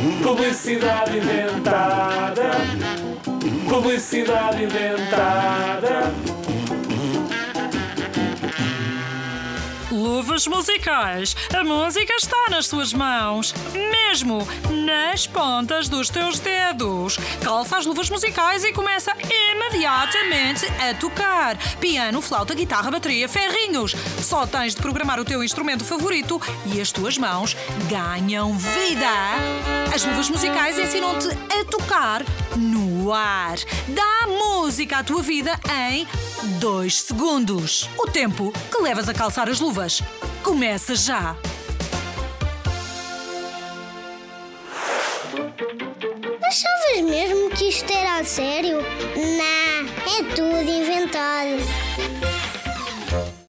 Publicidade inventada. Publicidade inventada. Luvas musicais. A música está nas tuas mãos, mesmo nas pontas dos teus dedos. Calça as luvas musicais e começa imediatamente a tocar. Piano, flauta, guitarra, bateria, ferrinhos. Só tens de programar o teu instrumento favorito e as tuas mãos ganham vida. As luvas musicais ensinam-te a tocar no ar. Dá música à tua vida em 2 segundos. O tempo que levas a calçar as luvas. Começa já! Achavas mesmo que isto era a sério? Não, é tudo inventado.